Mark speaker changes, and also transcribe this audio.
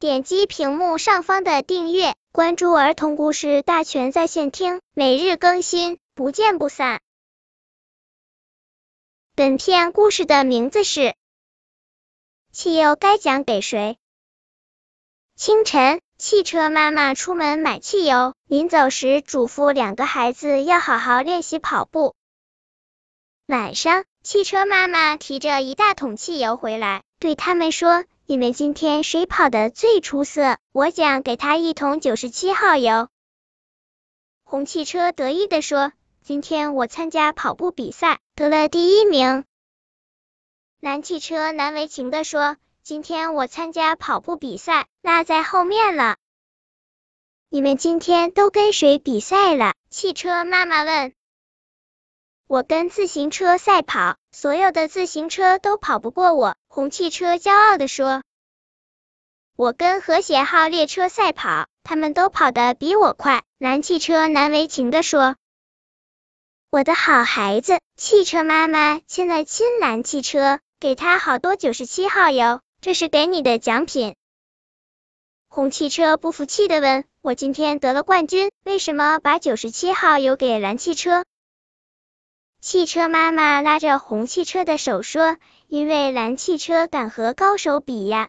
Speaker 1: 点击屏幕上方的订阅，关注儿童故事大全在线听，每日更新，不见不散。本片故事的名字是《汽油该奖给谁》。清晨，汽车妈妈出门买汽油，临走时嘱咐两个孩子要好好练习跑步。晚上，汽车妈妈提着一大桶汽油回来，对他们说：“你们今天谁跑的最出色，我奖给他一桶九十七号油。”红汽车得意的说：“今天我参加跑步比赛，得了第一名。”蓝汽车难为情的说：“今天我参加跑步比赛，落在后面了。”你们今天都跟谁比赛了？汽车妈妈问。我跟自行车赛跑，所有的自行车都跑不过我。红汽车骄傲的说：“我跟和谐号列车赛跑，他们都跑得比我快。”蓝汽车难为情的说：“我的好孩子，汽车妈妈亲了亲蓝汽车，给他好多九十七号油，这是给你的奖品。”红汽车不服气的问：“我今天得了冠军，为什么把九十七号油给蓝汽车？”汽车妈妈拉着红汽车的手说：“因为蓝汽车敢和高手比呀。”